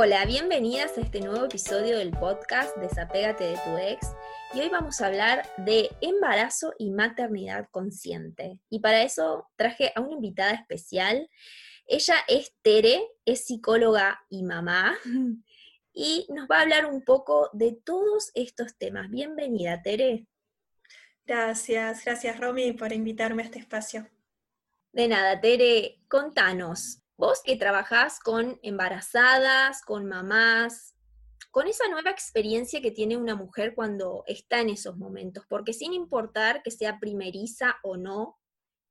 Hola, bienvenidas a este nuevo episodio del podcast Desapégate de tu ex. Y hoy vamos a hablar de embarazo y maternidad consciente. Y para eso traje a una invitada especial. Ella es Tere, es psicóloga y mamá. Y nos va a hablar un poco de todos estos temas. Bienvenida, Tere. Gracias, gracias Romy por invitarme a este espacio. De nada, Tere, contanos, vos que trabajás con embarazadas, con mamás, con esa nueva experiencia que tiene una mujer cuando está en esos momentos, porque sin importar que sea primeriza o no,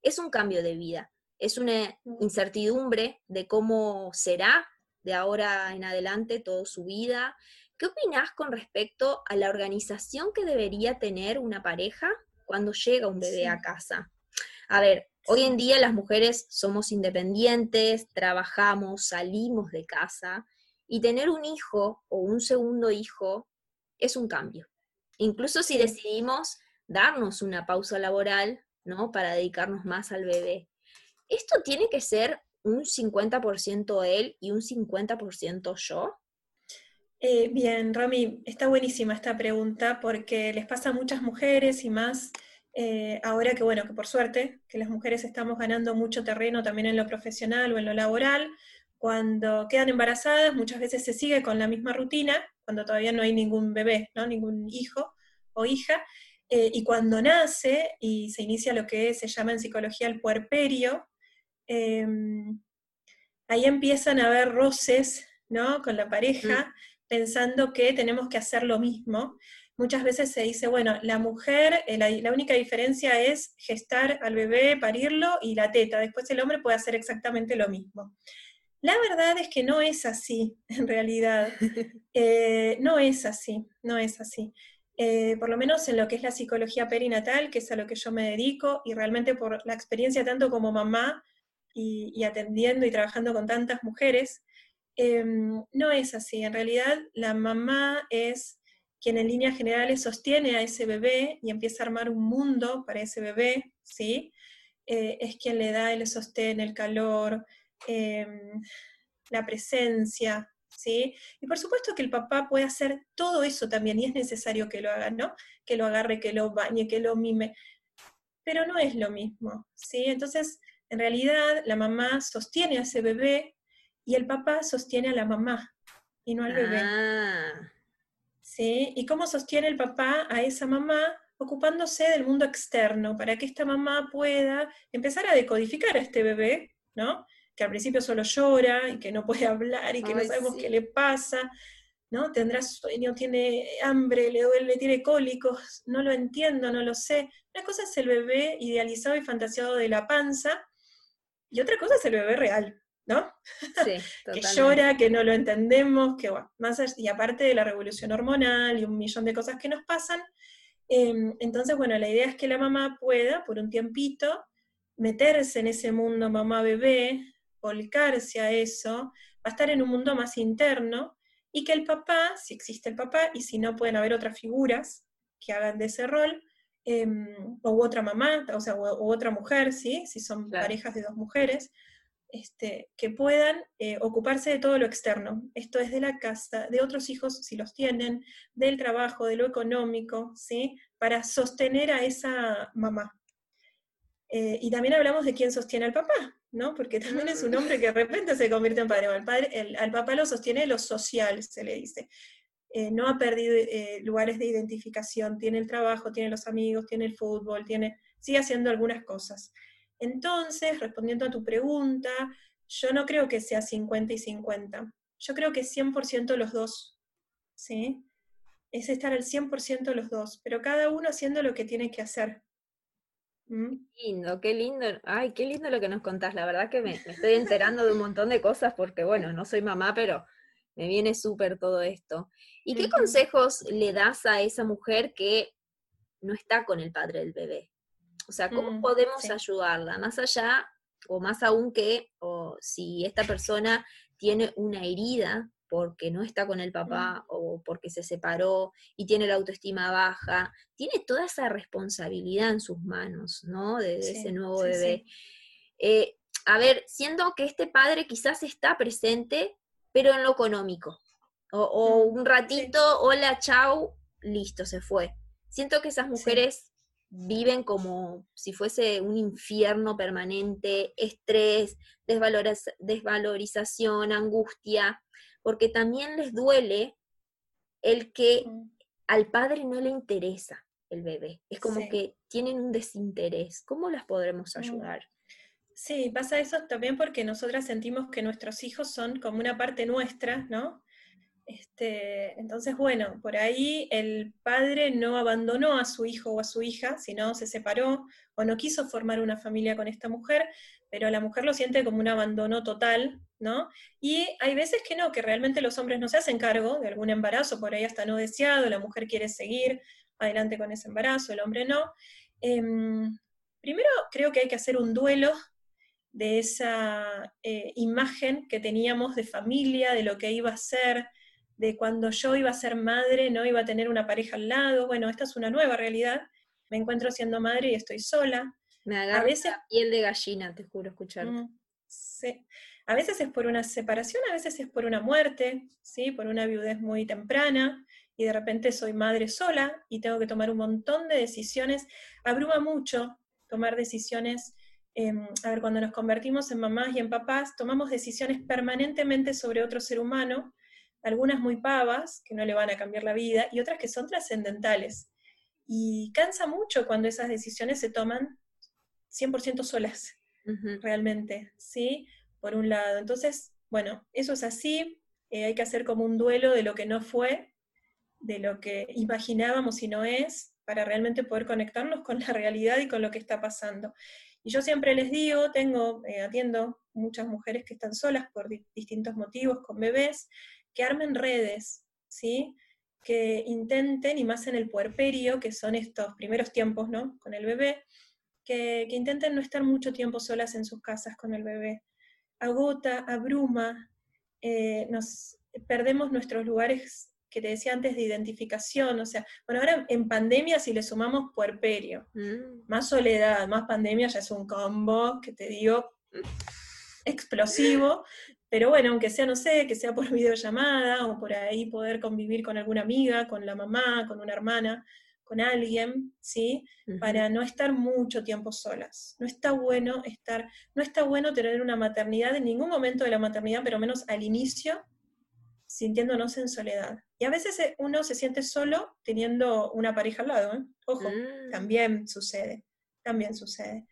es un cambio de vida, es una incertidumbre de cómo será de ahora en adelante toda su vida. ¿Qué opinás con respecto a la organización que debería tener una pareja cuando llega un bebé a casa? A ver, hoy en día las mujeres somos independientes, trabajamos, salimos de casa y tener un hijo o un segundo hijo es un cambio. Incluso si decidimos darnos una pausa laboral, ¿no? Para dedicarnos más al bebé. ¿Esto tiene que ser un 50% él y un 50% yo? Eh, bien, Rami, está buenísima esta pregunta porque les pasa a muchas mujeres y más eh, ahora que, bueno, que por suerte, que las mujeres estamos ganando mucho terreno también en lo profesional o en lo laboral, cuando quedan embarazadas, muchas veces se sigue con la misma rutina, cuando todavía no hay ningún bebé, ¿no? ningún hijo o hija, eh, y cuando nace y se inicia lo que se llama en psicología el puerperio, em, ahí empiezan a haber roces ¿no? con la pareja, pensando que tenemos que hacer lo mismo. Muchas veces se dice, bueno, la mujer, eh, la, única diferencia es gestar al bebé, parirlo y la teta. Después el hombre puede hacer exactamente lo mismo. La verdad es que no es así, en realidad. Eh, no es así, no es así. Eh, por lo menos en lo que es la psicología perinatal, que es a lo que yo me dedico, y realmente por la experiencia tanto como mamá y, atendiendo y trabajando con tantas mujeres, em, no es así. En realidad, la mamá es quien en líneas generales sostiene a ese bebé y empieza a armar un mundo para ese bebé, ¿sí? Eh, es quien le da el sostén, el calor, Em, la presencia, ¿sí? Y por supuesto que el papá puede hacer todo eso también, y es necesario que lo haga, ¿no? Que lo agarre, que lo bañe, que lo mime, pero no es lo mismo, ¿sí? Entonces, en realidad, la mamá sostiene a ese bebé y el papá sostiene a la mamá y no al bebé. ¿Sí? ¿Y cómo sostiene el papá a esa mamá? ocupándose del mundo externo, para que esta mamá pueda empezar a decodificar a este bebé, ¿no? que al principio solo llora y que no puede hablar y que no sabemos qué le pasa, ¿no? Tendrá sueño, tiene hambre, le duele, tiene cólicos, no lo entiendo, no lo sé. Una cosa es el bebé idealizado y fantaseado de la panza y otra cosa es el bebé real, ¿no? Sí, que llora, que no lo entendemos, que bueno, más y aparte de la revolución hormonal y un millón de cosas que nos pasan, em, entonces, bueno, la idea es que la mamá pueda, por un tiempito, meterse en ese mundo mamá-bebé, volcarse a eso, va a estar en un mundo más interno y que el papá, si existe el papá y si no pueden haber otras figuras que hagan de ese rol, em, o otra mamá, o sea, u, otra mujer, ¿sí? si son parejas de dos mujeres, este, que puedan eh, ocuparse de todo lo externo. Esto es de la casa, de otros hijos si los tienen, del trabajo, de lo económico, ¿sí? para sostener a esa mamá. Eh, y también hablamos de quién sostiene al papá, ¿no? Porque también es un hombre que de repente se convierte en padre. padre al papá lo sostiene lo social, se le dice. Eh, no ha perdido eh, lugares de identificación, tiene el trabajo, tiene los amigos, tiene el fútbol, tiene, sigue haciendo algunas cosas. Entonces, respondiendo a tu pregunta, yo no creo que sea 50 y 50. Yo creo que 100% los dos, ¿sí? Es estar al 100% los dos, pero cada uno haciendo lo que tiene que hacer. Mm. Lindo, qué lindo. Ay, qué lindo lo que nos contás. La verdad que me, estoy enterando de un montón de cosas porque, bueno, no soy mamá, pero me viene súper todo esto. ¿Y qué consejos le das a esa mujer que no está con el padre del bebé? O sea, ¿cómo mm, podemos ayudarla? Más allá, o más aún que, o si esta persona tiene una herida porque no está con el papá o porque se separó y tiene la autoestima baja, tiene toda esa responsabilidad en sus manos, ¿no? De, ese nuevo bebé. Eh, a ver, siendo que este padre quizás está presente, pero en lo económico. O, Mm, un ratito, hola, chau, listo, se fue. Siento que esas mujeres viven como si fuese un infierno permanente, estrés, desvalorización, angustia, porque también les duele el que al padre no le interesa el bebé. Es como Sí. que tienen un desinterés. ¿Cómo las podremos Mm. ayudar? Sí, pasa eso también porque nosotras sentimos que nuestros hijos son como una parte nuestra, ¿no? Este, entonces, bueno, por ahí el padre no abandonó a su hijo o a su hija, sino se separó o no quiso formar una familia con esta mujer, pero la mujer lo siente como un abandono total, ¿no? Y hay veces que no, que realmente los hombres no se hacen cargo de algún embarazo, por ahí hasta no deseado, la mujer quiere seguir adelante con ese embarazo, el hombre no. Em, primero creo que hay que hacer un duelo de esa eh, imagen que teníamos de familia, de lo que iba a ser, de cuando yo iba a ser madre, no iba a tener una pareja al lado. Bueno, esta es una nueva realidad. Me encuentro siendo madre y estoy sola. Me agarra veces- la piel de gallina, te juro, escuchar. Mm, sí. A veces es por una separación, a veces es por una muerte, ¿sí? por una viudez muy temprana, y de repente soy madre sola y tengo que tomar un montón de decisiones. Abruma mucho tomar decisiones. em, a ver, cuando nos convertimos en mamás y en papás, tomamos decisiones permanentemente sobre otro ser humano, algunas muy pavas, que no le van a cambiar la vida, y otras que son trascendentales. Y cansa mucho cuando esas decisiones se toman 100% solas Ujú. realmente, ¿sí? Por un lado. Entonces, bueno, eso es así, eh, hay que hacer como un duelo de lo que no fue, de lo que imaginábamos y no es, para realmente poder conectarnos con la realidad y con lo que está pasando. Y yo siempre les digo, tengo, eh, atiendo muchas mujeres que están solas por di- distintos motivos, con bebés, que armen redes, ¿sí? Que intenten, y más en el puerperio, que son estos primeros tiempos, ¿no? Con el bebé, que, que intenten no estar mucho tiempo solas en sus casas con el bebé. Agota, abruma, eh, nos perdemos nuestros lugares que te decía antes de identificación, o sea, bueno, ahora en pandemia si le sumamos puerperio, Mm. más soledad, más pandemia, ya es un combo que te digo explosivo, pero bueno, aunque sea, no sé, que sea por videollamada o por ahí poder convivir con alguna amiga, con la mamá, con una hermana, con alguien, ¿sí? Para no estar mucho tiempo solas. No está bueno estar, no está bueno tener una maternidad en ningún momento de la maternidad, pero menos al inicio, sintiéndonos en soledad. Y a veces eh, uno se siente solo teniendo una pareja al lado, ¿eh? Ojo, Mm. también sucede, también sucede.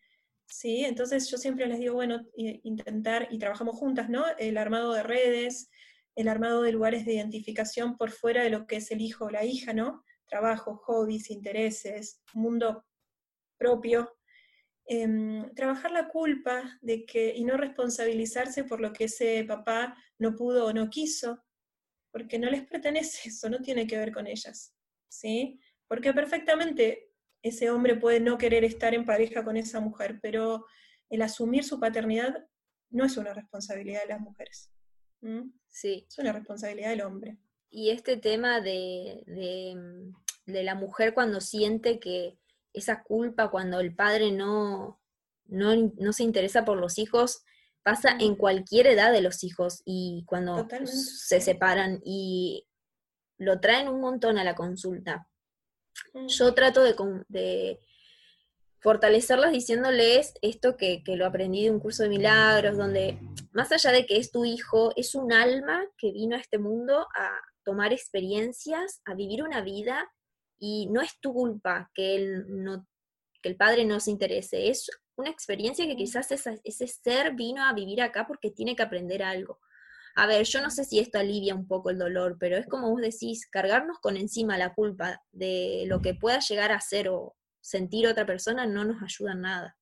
Sí, entonces yo siempre les digo, bueno, i- intentar, y trabajamos juntas, ¿no? El armado de redes, el armado de lugares de identificación por fuera de lo que es el hijo o la hija, ¿no? Trabajo, hobbies, intereses, mundo propio. Em, trabajar la culpa de que, y no responsabilizarse por lo que ese papá no pudo o no quiso, porque no les pertenece eso, no tiene que ver con ellas, ¿sí? Porque perfectamente ese hombre puede no querer estar en pareja con esa mujer, pero el asumir su paternidad no es una responsabilidad de las mujeres. Sí. es una responsabilidad del hombre. Y este tema de, de, de la mujer cuando siente que esa culpa, cuando el padre no, no, no se interesa por los hijos, pasa en cualquier edad de los hijos y cuando Totalmente, se separan y lo traen un montón a la consulta. Yo trato de, de fortalecerlas diciéndoles esto que, que lo aprendí de un curso de milagros, donde más allá de que es tu hijo, es un alma que vino a este mundo a tomar experiencias, a vivir una vida, y no es tu culpa que él no, que el padre no se interese, es una experiencia que quizás esa- ese ser vino a vivir acá porque tiene que aprender algo. A ver, yo no sé si esto alivia un poco el dolor, pero es como vos decís, cargarnos con encima la culpa de lo que pueda llegar a ser o sentir otra persona no nos ayuda en nada.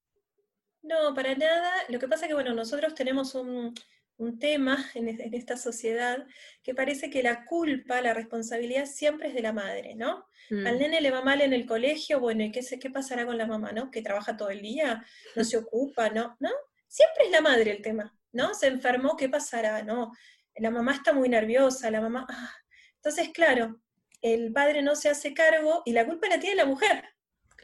No, para nada. Lo que pasa es que, bueno, nosotros tenemos un, un tema en, es- en esta sociedad que parece que la culpa, la responsabilidad siempre es de la madre, ¿no? Mm, Al nene le va mal en el colegio, bueno, ¿y qué, qué pasará con la mamá, no? Que trabaja todo el día, no se ocupa, ¿no? ¿No? Siempre es la madre el tema, ¿no? Se enfermó, ¿qué pasará? No, la mamá está muy nerviosa, la mamá... ah. Entonces, claro, el padre no se hace cargo y la culpa la tiene la mujer.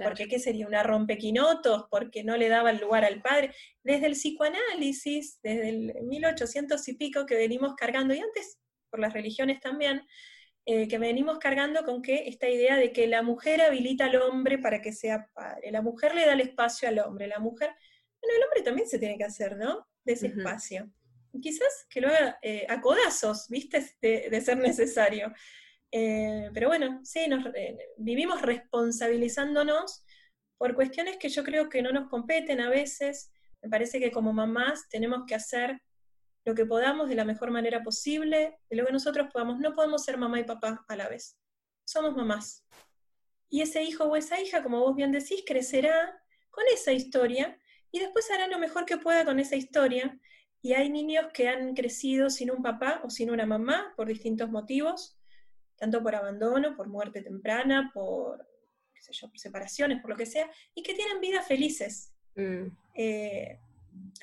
Porque ¿qué sería? ¿Una rompequinotos? Porque no le daba el lugar al padre. Desde el psicoanálisis, desde el 1800 y pico que venimos cargando, y antes por las religiones también, eh, que venimos cargando con que esta idea de que la mujer habilita al hombre para que sea padre, la mujer le da el espacio al hombre, la mujer, bueno, el hombre también se tiene que hacer, ¿no? De ese espacio. quizás que lo haga eh, a codazos, ¿viste? De, ser necesario. Eh, pero bueno, sí, nos, vivimos responsabilizándonos por cuestiones que yo creo que no nos competen a veces. Me parece que como mamás tenemos que hacer lo que podamos de la mejor manera posible, de lo que nosotros podamos. No podemos ser mamá y papá a la vez. Somos mamás. Y ese hijo o esa hija, como vos bien decís, crecerá con esa historia y después hará lo mejor que pueda con esa historia. Y hay niños que han crecido sin un papá o sin una mamá por distintos motivos, tanto por abandono, por muerte temprana, por, qué sé yo, por separaciones, por lo que sea, y que tienen vidas felices. Mm. Eh,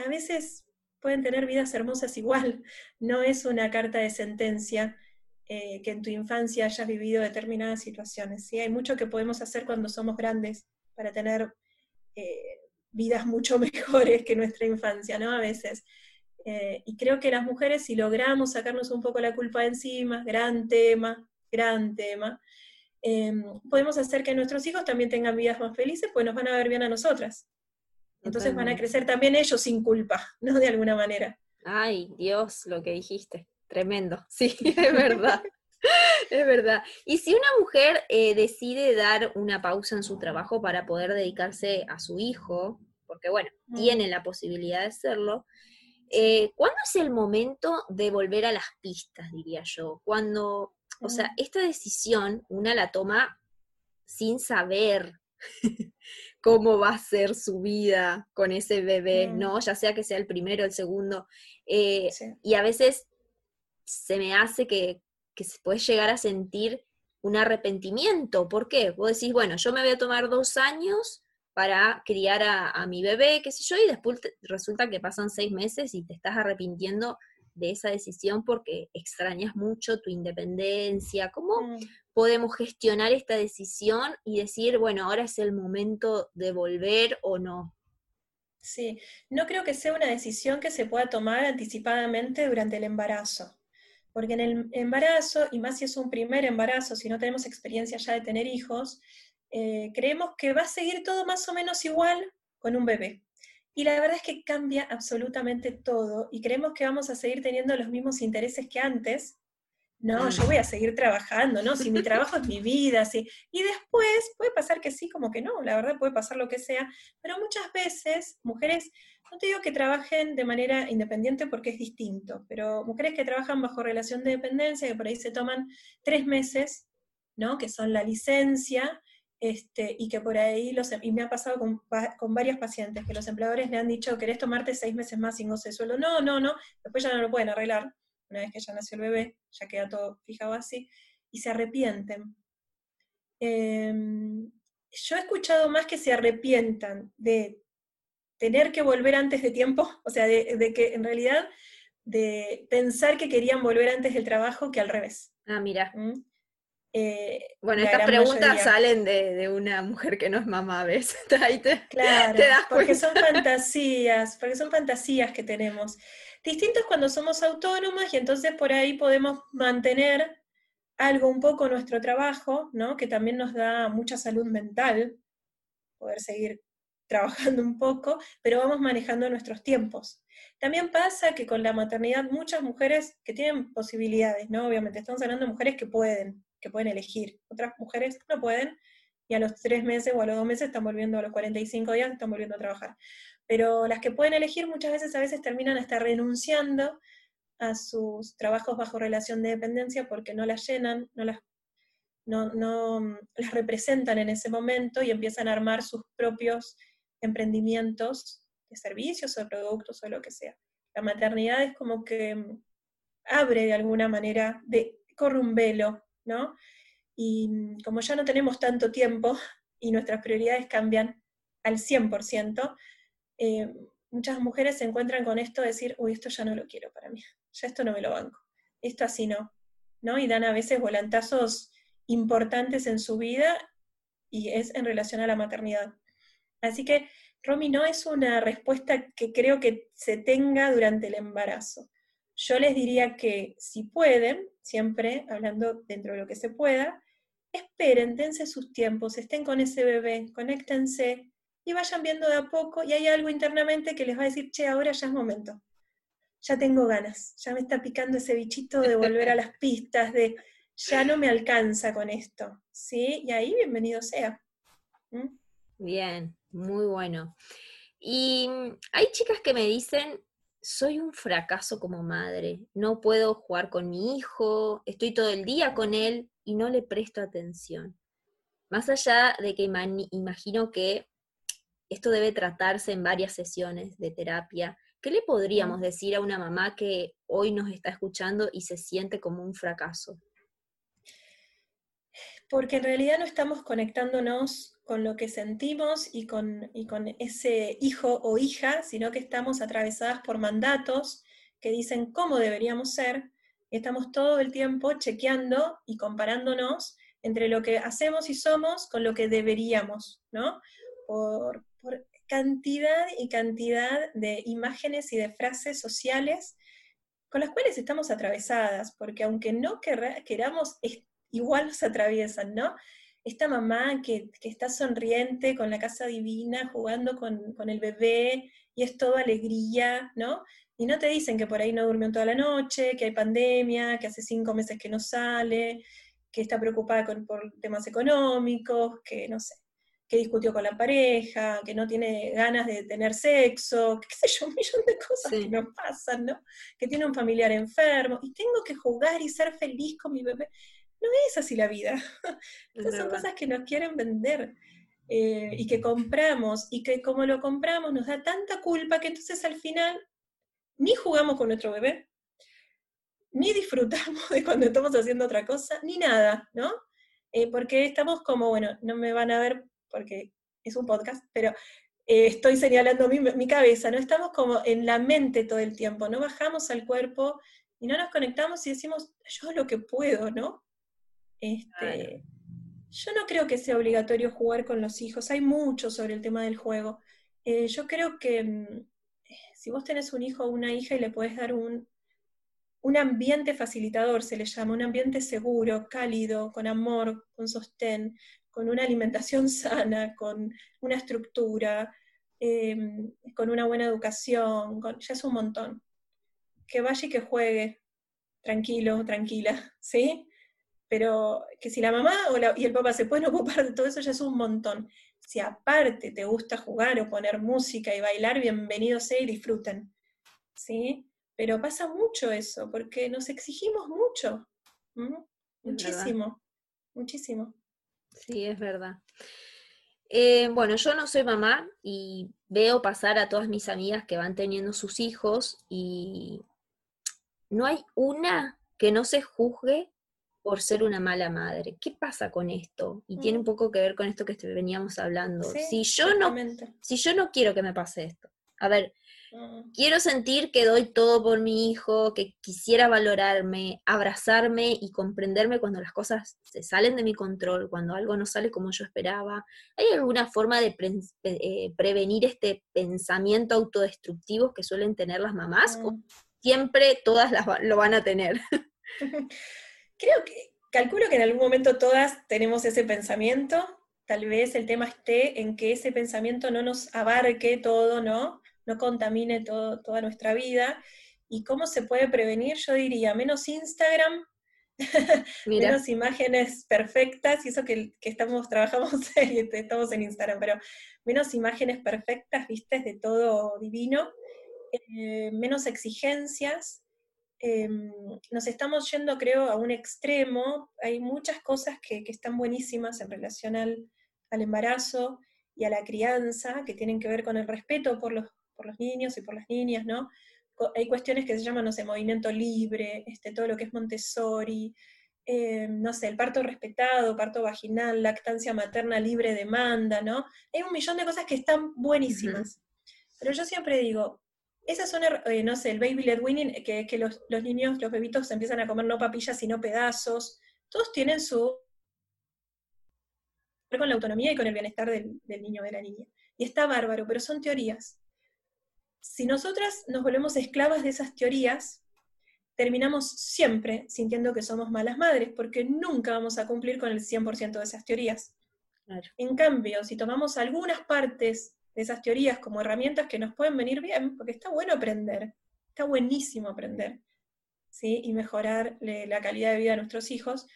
a veces pueden tener vidas hermosas igual. No es una carta de sentencia eh, que en tu infancia hayas vivido determinadas situaciones. ¿sí? Hay mucho que podemos hacer cuando somos grandes para tener eh, vidas mucho mejores que nuestra infancia, ¿no? A veces. Eh, y creo que las mujeres, si logramos sacarnos un poco la culpa de encima, gran tema, gran tema, podemos hacer que nuestros hijos también tengan vidas más felices, pues nos van a ver bien a nosotras. Entonces van a crecer también ellos sin culpa, ¿no? De alguna manera. Ay, Dios, lo que dijiste. Tremendo. Sí, es verdad. es verdad. Y si una mujer eh, decide dar una pausa en su trabajo para poder dedicarse a su hijo, porque bueno, mm. tiene la posibilidad de hacerlo, eh, ¿cuándo es el momento de volver a las pistas, diría yo? Cuando, o sea, mm. esta decisión una la toma sin saber cómo va a ser su vida con ese bebé, mm. ¿no? Ya sea que sea el primero, el segundo. Eh, y a veces se me hace que, se puede llegar a sentir un arrepentimiento. ¿Por qué? Vos decís, bueno, yo me voy a tomar dos años para criar a, mi bebé, qué sé yo, y después resulta que pasan seis meses y te estás arrepintiendo de esa decisión porque extrañas mucho tu independencia. ¿Cómo mm. podemos gestionar esta decisión y decir, bueno, ahora es el momento de volver o no? Sí, no creo que sea una decisión que se pueda tomar anticipadamente durante el embarazo, porque en el embarazo, y más si es un primer embarazo, si no tenemos experiencia ya de tener hijos, eh, creemos que va a seguir todo más o menos igual con un bebé. Y la verdad es que cambia absolutamente todo y creemos que vamos a seguir teniendo los mismos intereses que antes. No, yo voy a seguir trabajando, ¿no? Si mi trabajo es mi vida, sí. Y después puede pasar que sí, como que no, la verdad puede pasar lo que sea, pero muchas veces mujeres, no te digo que trabajen de manera independiente porque es distinto, pero mujeres que trabajan bajo relación de dependencia, que por ahí se toman tres meses, ¿no? Que son la licencia, este, y que por ahí, los, y me ha pasado con, con, varias pacientes, que los empleadores le han dicho, ¿querés tomarte seis meses más sin goce de sueldo? No, no, no, después ya no lo pueden arreglar, una vez que ya nació el bebé, ya queda todo fijado así, y se arrepienten. Em, yo he escuchado más que se arrepientan de tener que volver antes de tiempo, o sea, de, que en realidad de pensar que querían volver antes del trabajo que al revés. Ah, mira. ¿Mm? Eh, bueno, estas preguntas salen de, una mujer que no es mamá, ¿ves? claro, porque son fantasías, porque son fantasías que tenemos. Distinto es cuando somos autónomas y entonces por ahí podemos mantener algo un poco nuestro trabajo, ¿no? Que también nos da mucha salud mental, poder seguir trabajando un poco, pero vamos manejando nuestros tiempos. También pasa que con la maternidad muchas mujeres que tienen posibilidades, ¿no? Obviamente, estamos hablando de mujeres que pueden, que pueden elegir. Otras mujeres no pueden y a los tres meses o a los dos meses están volviendo, a los 45 días están volviendo a trabajar. Pero las que pueden elegir muchas veces a veces terminan hasta renunciando a sus trabajos bajo relación de dependencia porque no las llenan, no las, no, no las representan en ese momento y empiezan a armar sus propios emprendimientos de servicios o de productos o lo que sea. La maternidad es como que abre de alguna manera, de, corre un velo ¿no? Y mm, como ya no tenemos tanto tiempo y nuestras prioridades cambian al 100%, eh, muchas mujeres se encuentran con esto de decir, uy, esto ya no lo quiero para mí, ya esto no me lo banco, esto así no, ¿no? Y dan a veces volantazos importantes en su vida y es en relación a la maternidad. Así que, Romy, no es una respuesta que creo que se tenga durante el embarazo. Yo les diría que si pueden, siempre hablando dentro de lo que se pueda, esperen, dense sus tiempos, estén con ese bebé, conéctense y vayan viendo de a poco y hay algo internamente que les va a decir, che, ahora ya es momento, ya tengo ganas, ya me está picando ese bichito de volver a las pistas, de ya no me alcanza con esto, ¿sí? Y ahí bienvenido sea. ¿Mm? Bien, muy bueno. Y hay chicas que me dicen, soy un fracaso como madre, no puedo jugar con mi hijo, estoy todo el día con él y no le presto atención. Más allá de que imagino que esto debe tratarse en varias sesiones de terapia, ¿qué le podríamos decir a una mamá que hoy nos está escuchando y se siente como un fracaso? Porque en realidad no estamos conectándonos con lo que sentimos y con, y con ese hijo o hija, sino que estamos atravesadas por mandatos que dicen cómo deberíamos ser, y estamos todo el tiempo chequeando y comparándonos entre lo que hacemos y somos con lo que deberíamos, ¿no? Por, cantidad y cantidad de imágenes y de frases sociales con las cuales estamos atravesadas, porque aunque no queramos, igual nos atraviesan, ¿no? Esta mamá que, está sonriente con la casa divina, jugando con, con, el bebé, y es todo alegría, ¿no? Y no te dicen que por ahí no durmió toda la noche, que hay pandemia, que hace cinco meses que no sale, que está preocupada por temas económicos, que no sé que discutió con la pareja, que no tiene ganas de tener sexo, qué sé yo, un millón de cosas que nos pasan, ¿no? Que tiene un familiar enfermo y tengo que jugar y ser feliz con mi bebé. No es así la vida. Estas son cosas que nos quieren vender eh, y que compramos y que como lo compramos nos da tanta culpa que entonces al final ni jugamos con nuestro bebé, ni disfrutamos de cuando estamos haciendo otra cosa, ni nada, ¿no? Eh, porque estamos como, bueno, no me van a ver porque es un podcast, pero eh, estoy señalando mi, cabeza, ¿no? Estamos como en la mente todo el tiempo, no bajamos al cuerpo y no nos conectamos y decimos, yo lo que puedo, ¿no? Este, Yo no creo que sea obligatorio jugar con los hijos, hay mucho sobre el tema del juego. Eh, yo creo que mm, si vos tenés un hijo o una hija y le podés dar un, un ambiente facilitador, se le llama, un ambiente seguro, cálido, con amor, con sostén, con una alimentación sana, con una estructura, em, con una buena educación, ya es un montón. Que vaya y que juegue, tranquilo, tranquila, ¿sí? Pero que si la mamá y el papá se pueden ocupar de todo eso, ya es un montón. Si aparte te gusta jugar o poner música y bailar, bienvenidos sea y disfruten, ¿sí? Pero pasa mucho eso, porque nos exigimos mucho, muchísimo, muchísimo. Sí, es verdad. Eh, bueno, yo no soy mamá y veo pasar a todas mis amigas que van teniendo sus hijos y no hay una que no se juzgue por ser una mala madre. ¿Qué pasa con esto? Y tiene un mm. poco que ver con esto que veníamos hablando. si, yo no, si yo no quiero que me pase esto, a ver, Quiero sentir que doy todo por mi hijo, que quisiera valorarme, abrazarme y comprenderme cuando las cosas se salen de mi control, cuando algo no sale como yo esperaba. ¿Hay alguna forma de eh, prevenir este pensamiento autodestructivo que suelen tener las mamás? ¿O siempre todas lo van a tener? Creo que, calculo que en algún momento todas tenemos ese pensamiento. Tal vez el tema esté en que ese pensamiento no nos abarque todo, ¿no? no contamine toda nuestra vida. ¿Y cómo se puede prevenir? Yo diría, menos Instagram, menos imágenes perfectas, y eso que, estamos, trabajamos y estamos en Instagram, pero menos imágenes perfectas, vistes, de todo divino, eh, menos exigencias. Em, nos estamos yendo, creo, a un extremo. Hay muchas cosas que, están buenísimas en relación al, al embarazo y a la crianza, que tienen que ver con el respeto por los por los niños y por las niñas, ¿no? Hay cuestiones que se llaman, no sé, movimiento libre, este, todo lo que es Montessori, eh, no sé, el parto respetado, parto vaginal, lactancia materna libre demanda, ¿no? Hay un millón de cosas que están buenísimas. Pero yo siempre digo, esas son, eh, no sé, el baby led winning, que, que los, los, niños, los bebitos empiezan a comer no papillas, sino pedazos, todos tienen su con la autonomía y con el bienestar del, del niño o de la niña. Y está bárbaro, pero son teorías. Si nosotras nos volvemos esclavas de esas teorías, terminamos siempre sintiendo que somos malas madres, porque nunca vamos a cumplir con el 100% de esas teorías. En cambio, si tomamos algunas partes de esas teorías como herramientas que nos pueden venir bien, porque está bueno aprender, está buenísimo aprender, ¿sí? y mejorar la calidad de vida de nuestros hijos,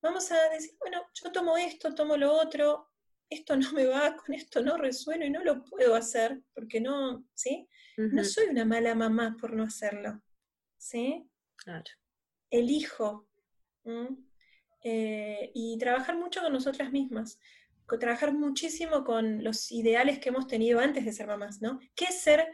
vamos a decir, bueno, yo tomo esto, tomo lo otro, esto no me va, con esto no resueno y no lo puedo hacer, porque no, ¿sí? No soy una mala mamá por no hacerlo. ¿sí? Claro. Elijo. Eh, y trabajar mucho con nosotras mismas, trabajar muchísimo con los ideales que hemos tenido antes de ser mamás, ¿no? ¿Qué es ser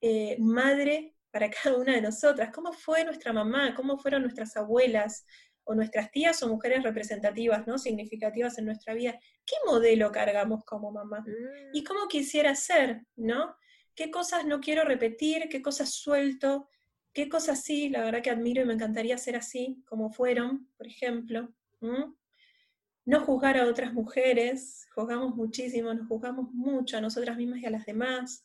eh, madre para cada una de nosotras? ¿Cómo fue nuestra mamá? ¿Cómo fueron nuestras abuelas? o nuestras tías o mujeres representativas, ¿no? Significativas en nuestra vida. ¿Qué modelo cargamos como mamá? Mm. ¿Y cómo quisiera ser, ¿no? ¿Qué cosas no quiero repetir? ¿Qué cosas suelto? qué cosas sí, la verdad que admiro y me encantaría ser así, como fueron, por ejemplo. No juzgar a otras mujeres, juzgamos muchísimo, nos juzgamos mucho a nosotras mismas y a las demás.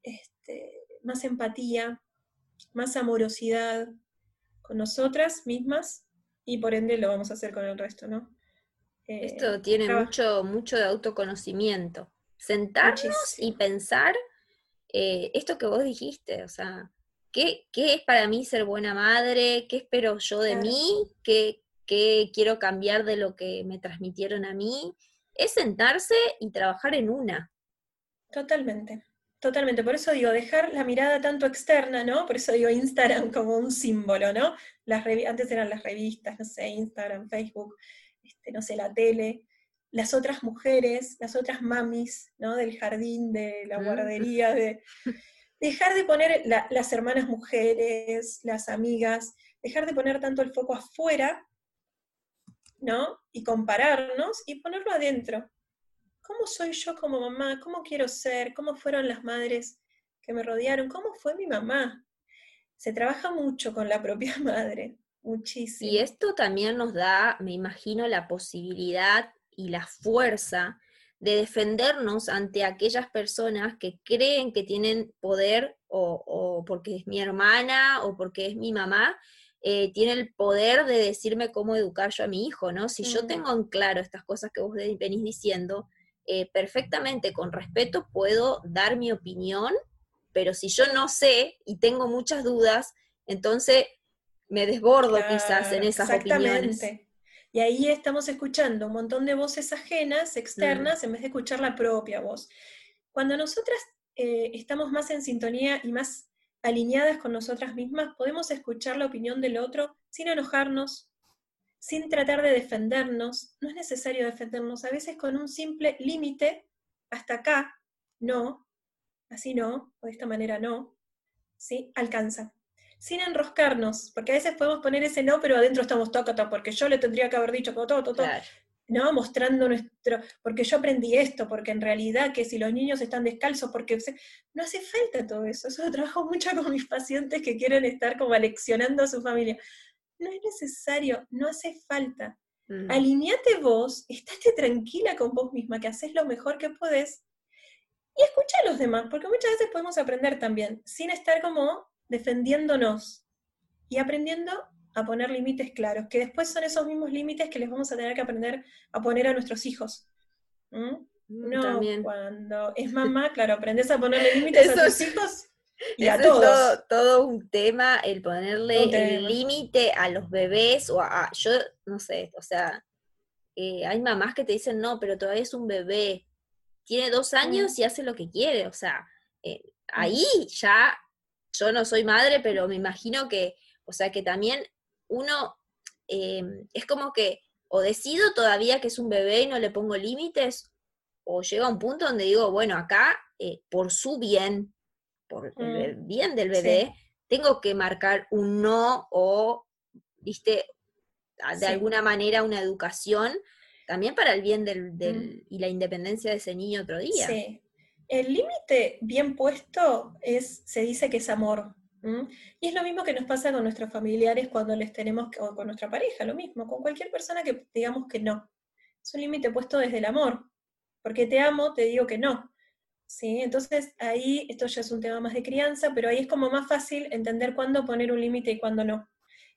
Este, más empatía, más amorosidad con nosotras mismas y por ende lo vamos a hacer con el resto, ¿no? Eh, Esto tiene mucho, mucho de autoconocimiento. Sentarnos y pensar eh, esto que vos dijiste, o sea, ¿Qué, es para mí ser buena madre? ¿Qué espero yo de mí? ¿Qué, quiero cambiar de lo que me transmitieron a mí? Es sentarse y trabajar en una. Totalmente, totalmente. Por eso digo, dejar la mirada tanto externa, ¿no? Por eso digo Instagram como un símbolo, ¿no? Las antes eran las revistas, no sé, Instagram, Facebook, este, no sé, la tele, las otras mujeres, las otras mamis, ¿no? Del jardín, de la mm. guardería, de dejar de poner las hermanas mujeres, las amigas, dejar de poner tanto el foco afuera, ¿no? Y compararnos y ponerlo adentro. ¿Cómo soy yo como mamá? ¿Cómo quiero ser? ¿Cómo fueron las madres que me rodearon? ¿Cómo fue mi mamá? Se trabaja mucho con la propia madre, muchísimo. Y esto también nos da, me imagino, la posibilidad y la fuerza de defendernos ante aquellas personas que creen que tienen poder o, porque es mi hermana o porque es mi mamá, eh, tiene el poder de decirme cómo educar yo a mi hijo, ¿no? Si yo tengo en claro estas cosas que vos venís diciendo, eh, perfectamente con respeto puedo dar mi opinión, pero si yo no sé y tengo muchas dudas, entonces me desbordo quizás en esas opiniones. Y ahí estamos escuchando un montón de voces ajenas, externas, mm. en vez de escuchar la propia voz. Cuando nosotras eh, estamos más en sintonía y más alineadas con nosotras mismas, podemos escuchar la opinión del otro sin enojarnos, sin tratar de defendernos. No es necesario defendernos, a veces con un simple límite, hasta acá, no, así no, o de esta manera no, ¿sí? Alcanza sin enroscarnos, porque a veces podemos poner ese no, pero adentro estamos tócata, porque yo le tendría que haber dicho todo, todo, todo. ¿No? Mostrando nuestro, porque yo aprendí esto, porque en realidad que si los niños están descalzos, porque no hace falta todo eso. Eso lo trabajo mucho con mis pacientes que quieren estar como aleccionando a su familia. No es necesario, no hace falta. Mm. Alineate vos, estate tranquila con vos misma, que haces lo mejor que podés, y escucha a los demás, porque muchas veces podemos aprender también, sin estar como defendiéndonos y aprendiendo a poner límites claros, que después son esos mismos límites que les vamos a tener que aprender a poner a nuestros hijos. ¿Mm? Mm, no, cuando es mamá, claro, aprendes a ponerle límites a tus hijos y a todos. Es todo, un tema, el ponerle el límite a los bebés o a, yo no sé, o sea, eh, hay mamás que te dicen, no, pero todavía es un bebé, tiene dos años y hace lo que quiere, o sea, eh, ahí ya yo no soy madre, pero me imagino que, o sea, que también uno em, es como que o decido todavía que es un bebé y no le pongo límites, o llega un punto donde digo, bueno, acá, eh, por su bien, por el mm, bien del bebé, tengo que marcar un no o, viste, de alguna manera una educación también para el bien del, mm. y la independencia de ese niño otro día. Sí, el límite bien puesto es, se dice que es amor. Y es lo mismo que nos pasa con nuestros familiares cuando les tenemos, o con nuestra pareja, lo mismo, con cualquier persona que digamos que no. es un límite puesto desde el amor. Porque te amo, te digo que no. ¿Sí? Entonces ahí, esto ya es un tema más de crianza, pero ahí es como más fácil entender cuándo poner un límite y cuándo no.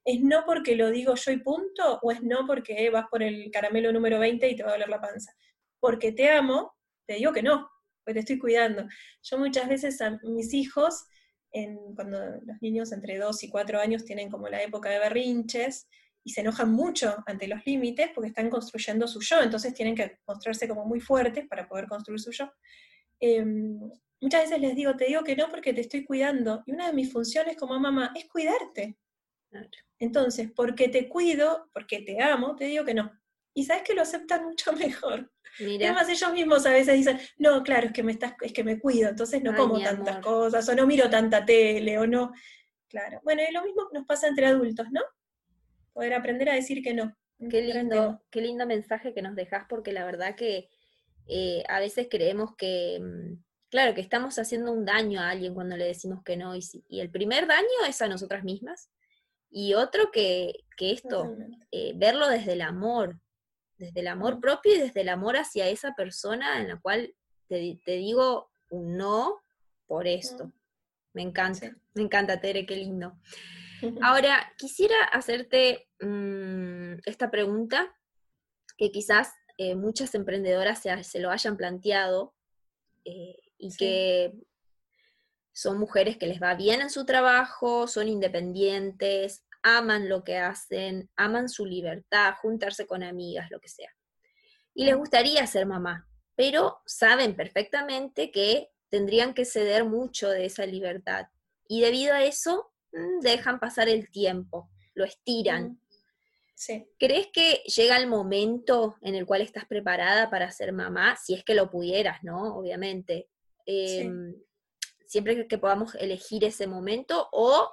¿Es no porque lo digo yo y punto? ¿O es no porque vas por el caramelo número 20 y te va a doler la panza? Porque te amo, te digo que no, porque te estoy cuidando. Yo muchas veces a mis hijos, cuando los niños entre 2 y 4 años tienen como la época de berrinches, y se enojan mucho ante los límites porque están construyendo su yo, entonces tienen que mostrarse como muy fuertes para poder construir su yo. Em, muchas veces les digo, te digo que no porque te estoy cuidando, y una de mis funciones como mamá es cuidarte. Entonces, porque te cuido, porque te amo, te digo que no. Y sabes que lo aceptan mucho mejor. Además, ellos mismos a veces dicen, no, claro, es que me estás, es que me cuido, entonces no como tantas cosas, o no miro tanta tele, o no. Claro. Bueno, y lo mismo nos pasa entre adultos, ¿no? poder aprender a decir que no. Qué lindo, qué lindo mensaje que nos dejas, porque la verdad que eh, a veces creemos que, mm, claro, que estamos haciendo un daño a alguien cuando le decimos que no, y, y el primer daño es a nosotras mismas, y otro que, que esto, eh, verlo desde el amor, desde el amor propio y desde el amor hacia esa persona en la cual te, te digo un no por esto. Me encanta, me encanta, Tere, qué lindo. Ahora, quisiera hacerte mm, esta pregunta que quizás eh, muchas emprendedoras se, lo hayan planteado eh, y que son mujeres que les va bien en su trabajo, son independientes, aman lo que hacen, aman su libertad, juntarse con amigas, lo que sea. Y les gustaría ser mamá, pero saben perfectamente que tendrían que ceder mucho de esa libertad. Y debido a eso, Mm, dejan pasar el tiempo, lo estiran. Mm, ¿Crees que llega el momento en el cual estás preparada para ser mamá? Si es que lo pudieras, ¿no? Obviamente. Em, siempre que podamos elegir ese momento o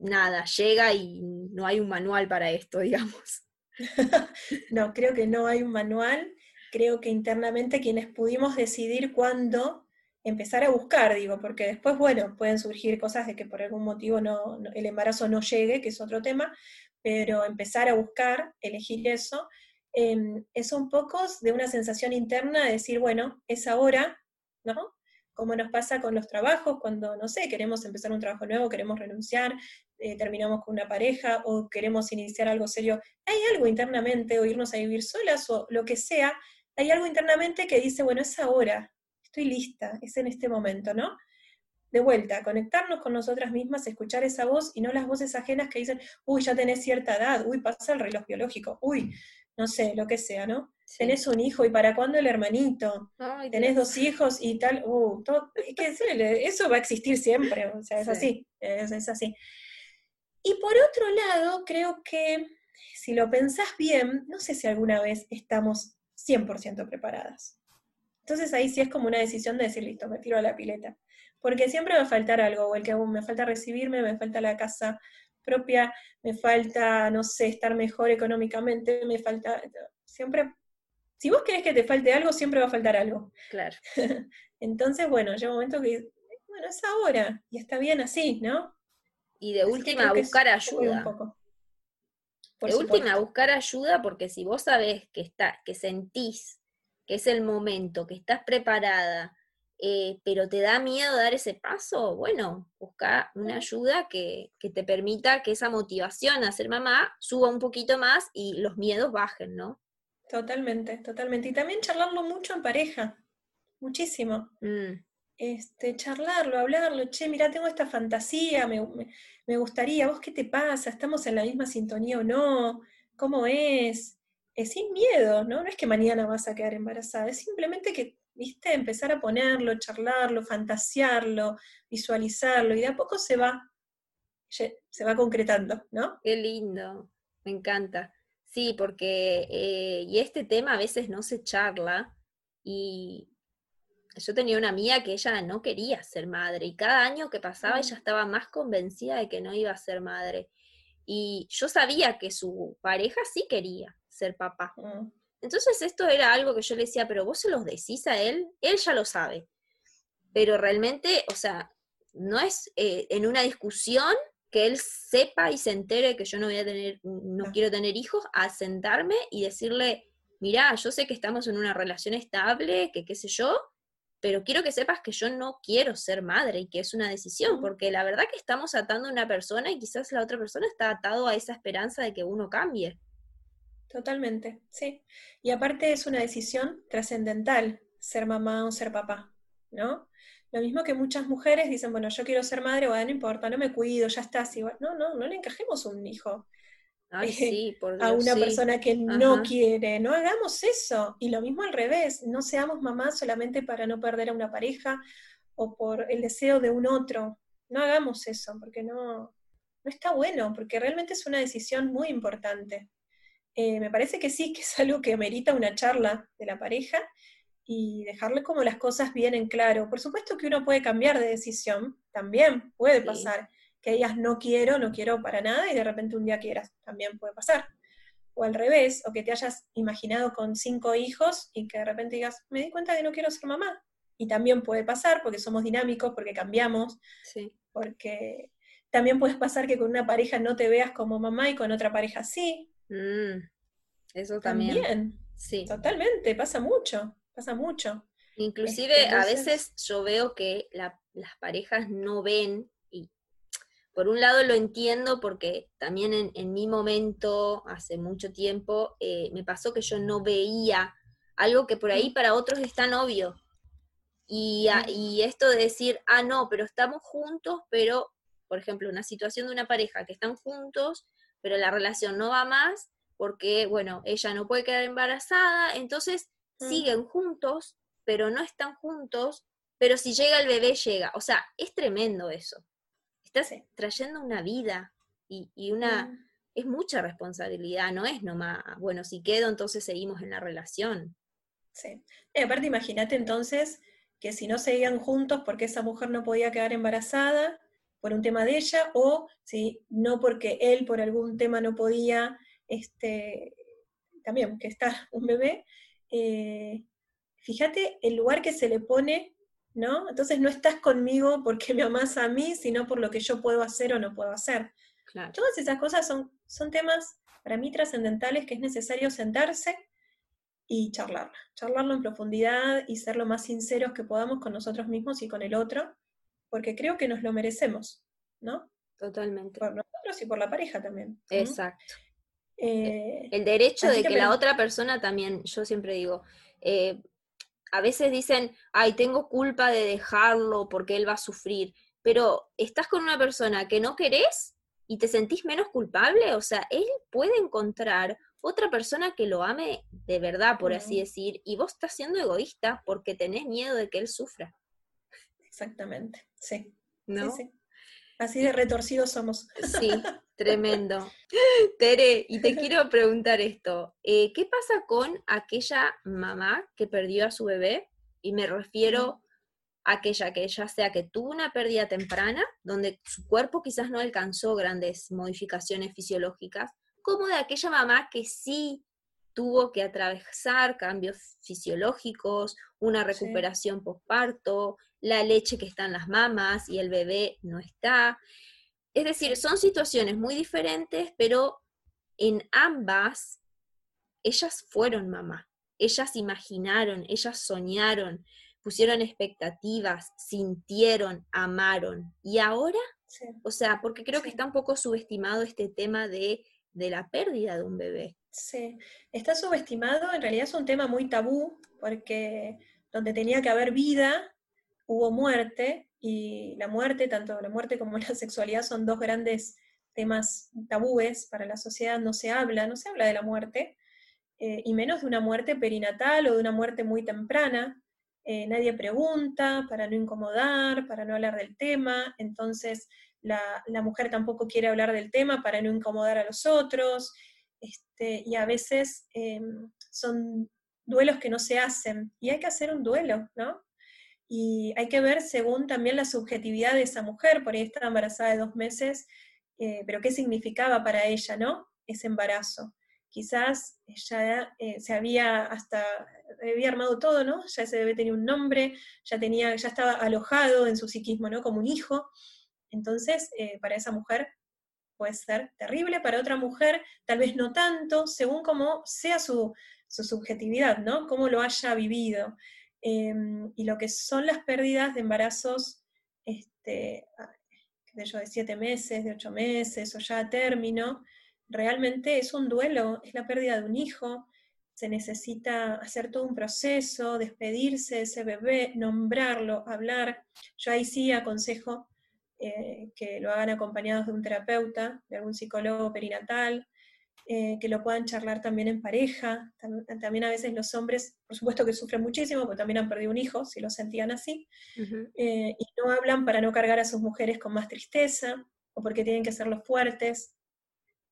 nada, llega y no hay un manual para esto, digamos. no, creo que no hay un manual. Creo que internamente quienes pudimos decidir cuándo empezar a buscar, digo, porque después, bueno, pueden surgir cosas de que por algún motivo no, el embarazo no llegue, que es otro tema, pero empezar a buscar, elegir eso, em, es un poco de una sensación interna de decir, bueno, es ahora, ¿no? Como nos pasa con los trabajos, cuando, no sé, queremos empezar un trabajo nuevo, queremos renunciar, eh, terminamos con una pareja o queremos iniciar algo serio, hay algo internamente, o irnos a vivir solas o lo que sea, hay algo internamente que dice, bueno, es ahora, estoy lista, es en este momento, ¿no? De vuelta, conectarnos con nosotras mismas, escuchar esa voz y no las voces ajenas que dicen, uy, ya tenés cierta edad, uy, pasa el reloj biológico, uy, no sé, lo que sea, ¿no? Tenés un hijo y para cuándo el hermanito, tenés dos hijos y tal, uh, todo, que eso va a existir siempre, o sea, es así, es, es así. Y por otro lado, creo que si lo pensás bien, no sé si alguna vez estamos 100% preparadas. Entonces ahí sí es como una decisión de decir, listo, me tiro a la pileta. Porque siempre va a faltar algo, o el que me falta recibirme, me falta la casa propia, me falta, no sé, estar mejor económicamente, me falta, siempre, si vos querés que te falte algo, siempre va a faltar algo. Claro. Entonces, bueno, llega un momento que, bueno, es ahora, y está bien así, ¿no? Y de última, buscar ayuda. de última, buscar ayuda, porque si vos sabés que, está, que sentís que es el momento, que estás preparada, eh, pero te da miedo dar ese paso, bueno, busca una ayuda que, te permita que esa motivación a ser mamá suba un poquito más y los miedos bajen, ¿no? Totalmente, totalmente. Y también charlarlo mucho en pareja, muchísimo. Mm. Este, charlarlo, hablarlo, che, mira, tengo esta fantasía, me, me, gustaría, ¿vos qué te pasa? ¿Estamos en la misma sintonía o no? ¿Cómo es? sin miedo, ¿no? No es que mañana vas a quedar embarazada, es simplemente que, viste, empezar a ponerlo, charlarlo, fantasearlo, visualizarlo, y de a poco se va, se va concretando, ¿no? Qué lindo, me encanta. Sí, porque, eh, y este tema a veces no se charla, y yo tenía una amiga que ella no quería ser madre, y cada año que pasaba ella estaba más convencida de que no iba a ser madre. Y yo sabía que su pareja sí quería, ser papá. Mm. Entonces esto era algo que yo le decía, pero vos se los decís a él, él ya lo sabe. Pero realmente, o sea, no es eh, en una discusión, que él sepa y se entere que yo no voy a tener, no quiero tener hijos, a sentarme y decirle, mirá, yo sé que estamos en una relación estable, que qué sé yo, pero quiero que sepas que yo no quiero ser madre y que es una decisión, porque la verdad que estamos atando a una persona y quizás la otra persona está atado a esa esperanza de que uno cambie. Totalmente, sí. Y aparte es una decisión trascendental ser mamá o ser papá, ¿no? Lo mismo que muchas mujeres dicen, bueno, yo quiero ser madre, bueno, no importa, no me cuido, ya está así. No, no, no le encajemos un hijo a una persona que no quiere. No hagamos eso. Y lo mismo al revés, no seamos mamás solamente para no perder a una pareja o por el deseo de un otro. No hagamos eso, porque no, no está bueno, porque realmente es una decisión muy importante. Eh, me parece que sí, que es algo que merita una charla de la pareja y dejarle como las cosas bien en claro. Por supuesto que uno puede cambiar de decisión, también puede pasar que digas no quiero, no quiero para nada y de repente un día quieras, también puede pasar. O al revés, o que te hayas imaginado con cinco hijos y que de repente digas, me di cuenta que no quiero ser mamá. Y también puede pasar porque somos dinámicos, porque cambiamos, sí. porque también puede pasar que con una pareja no te veas como mamá y con otra pareja sí. Mm, eso también. También, sí. Totalmente, pasa mucho, pasa mucho. Inclusive a veces yo veo que las parejas no ven por un lado lo entiendo porque también en, mi momento, hace mucho tiempo, eh, me pasó que yo no veía algo que por ahí para otros es tan obvio. Y, y esto de decir, ah, no, pero estamos juntos, pero, por ejemplo, una situación de una pareja que están juntos, pero la relación no va más porque, bueno, ella no puede quedar embarazada, entonces mm. siguen juntos, pero no están juntos, pero si llega el bebé, llega. O sea, es tremendo eso estás trayendo una vida y, una... Mm. Es mucha responsabilidad, no es nomás, bueno, si quedo, entonces seguimos en la relación. Sí. Y aparte, imagínate entonces que si no seguían juntos porque esa mujer no podía quedar embarazada por un tema de ella, o si no porque él por algún tema no podía, este, también que está un bebé, eh, fíjate el lugar que se le pone ¿no? Entonces no estás conmigo porque me amas a mí, sino por lo que yo puedo hacer o no puedo hacer. Todas esas cosas son, son temas para mí trascendentales que es necesario sentarse y charlarla, charlarlo en profundidad y ser lo más sinceros que podamos con nosotros mismos y con el otro, porque creo que nos lo merecemos, ¿no? Totalmente. Por nosotros y por la pareja también. Exacto. Eh, el derecho de que, la otra persona también, yo siempre digo, eh, a veces dicen, ay, tengo culpa de dejarlo porque él va a sufrir, pero estás con una persona que no querés y te sentís menos culpable, o sea, él puede encontrar otra persona que lo ame de verdad, por así decir, y vos estás siendo egoísta porque tenés miedo de que él sufra. Exactamente, sí. ¿No? Así de retorcidos somos. Sí, tremendo. Tere, y te quiero preguntar esto. Eh, ¿Qué pasa con aquella mamá que perdió a su bebé? Y me refiero a aquella que ya sea que tuvo una pérdida temprana, donde su cuerpo quizás no alcanzó grandes modificaciones fisiológicas, como de aquella mamá que sí tuvo que atravesar cambios fisiológicos, una recuperación postparto, la leche que está en las mamas y el bebé no está. Es decir, son situaciones muy diferentes, pero en ambas ellas fueron mamá, ellas imaginaron, ellas soñaron, pusieron expectativas, sintieron, amaron. ¿Y ahora? O sea, porque creo que está un poco subestimado este tema de, de la pérdida de un bebé. Sí, está subestimado, en realidad es un tema muy tabú, porque donde tenía que haber vida, hubo muerte, y la muerte, tanto la muerte como la sexualidad, son dos grandes temas tabúes para la sociedad, no se habla, no se habla de la muerte, eh, y menos de una muerte perinatal o de una muerte muy temprana. Eh, nadie pregunta para no incomodar, para no hablar del tema, entonces la, mujer tampoco quiere hablar del tema para no incomodar a los otros, este, y a veces em, son duelos que no se hacen, y hay que hacer un duelo, ¿no? Y hay que ver según también la subjetividad de esa mujer, por ahí estaba embarazada de dos meses, eh, pero qué significaba para ella, ¿no? Ese embarazo. Quizás ella eh, se había hasta, había armado todo, ¿no? Ya ese bebé tenía un nombre, ya, tenía, ya estaba alojado en su psiquismo, ¿no? Como un hijo. Entonces, eh, para esa mujer puede ser terrible, para otra mujer tal vez no tanto, según cómo sea su, subjetividad, ¿no? Cómo lo haya vivido. Em, y lo que son las pérdidas de embarazos, este, yo, de siete meses, de ocho meses o ya a término, realmente es un duelo, es la pérdida de un hijo, se necesita hacer todo un proceso, despedirse de ese bebé, nombrarlo, hablar. Yo ahí sí aconsejo eh, que lo hagan acompañados de un terapeuta, de algún psicólogo perinatal, eh, que lo puedan charlar también en pareja. También, a veces los hombres, por supuesto que sufren muchísimo, porque también han perdido un hijo, si lo sentían así, eh, y no hablan para no cargar a sus mujeres con más tristeza, o porque tienen que ser los fuertes.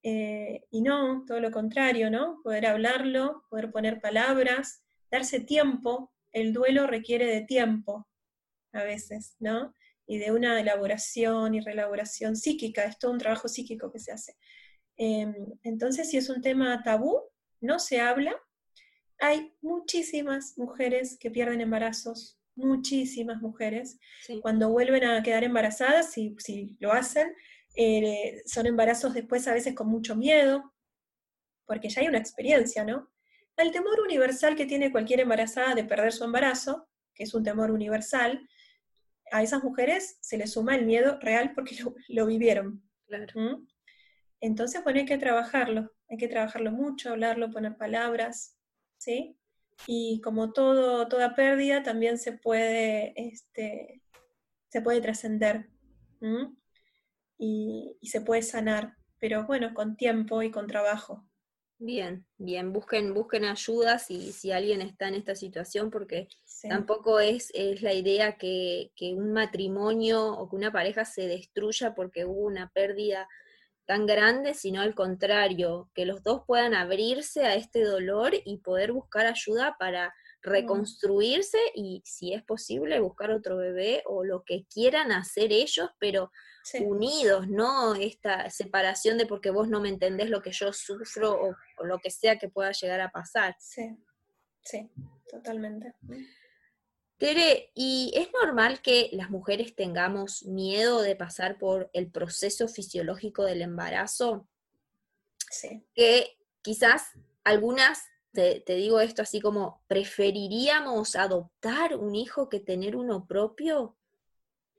y no, todo lo contrario, ¿no? Poder hablarlo, poder poner palabras, darse tiempo. El duelo requiere de tiempo a veces, ¿no? y de una elaboración y reelaboración psíquica, es todo un trabajo psíquico que se hace. Em, entonces, si es un tema tabú, no se habla, hay muchísimas mujeres que pierden embarazos, muchísimas mujeres. Cuando vuelven a quedar embarazadas, si, si lo hacen, eh, son embarazos después a veces con mucho miedo, porque ya hay una experiencia, ¿no? El temor universal que tiene cualquier embarazada de perder su embarazo, que es un temor universal, a esas mujeres se les suma el miedo real porque lo, vivieron. ¿Mm? Entonces, bueno, hay que trabajarlo, hay que trabajarlo mucho, hablarlo, poner palabras, ¿sí? Y como todo, toda pérdida, también se puede, este, se puede trascender y, y se puede sanar, pero bueno, con tiempo y con trabajo. Bien, bien, busquen, busquen ayuda si, si alguien está en esta situación, porque tampoco es, es la idea que, que, un matrimonio o que una pareja se destruya porque hubo una pérdida tan grande, sino al contrario, que los dos puedan abrirse a este dolor y poder buscar ayuda para reconstruirse y si es posible buscar otro bebé o lo que quieran hacer ellos, pero unidos, ¿no? Esta separación de porque vos no me entendés lo que yo sufro o, lo que sea que pueda llegar a pasar. Sí, sí, totalmente. Tere, ¿y es normal que las mujeres tengamos miedo de pasar por el proceso fisiológico del embarazo? Sí. Que quizás algunas, te, te, digo esto así como, preferiríamos adoptar un hijo que tener uno propio.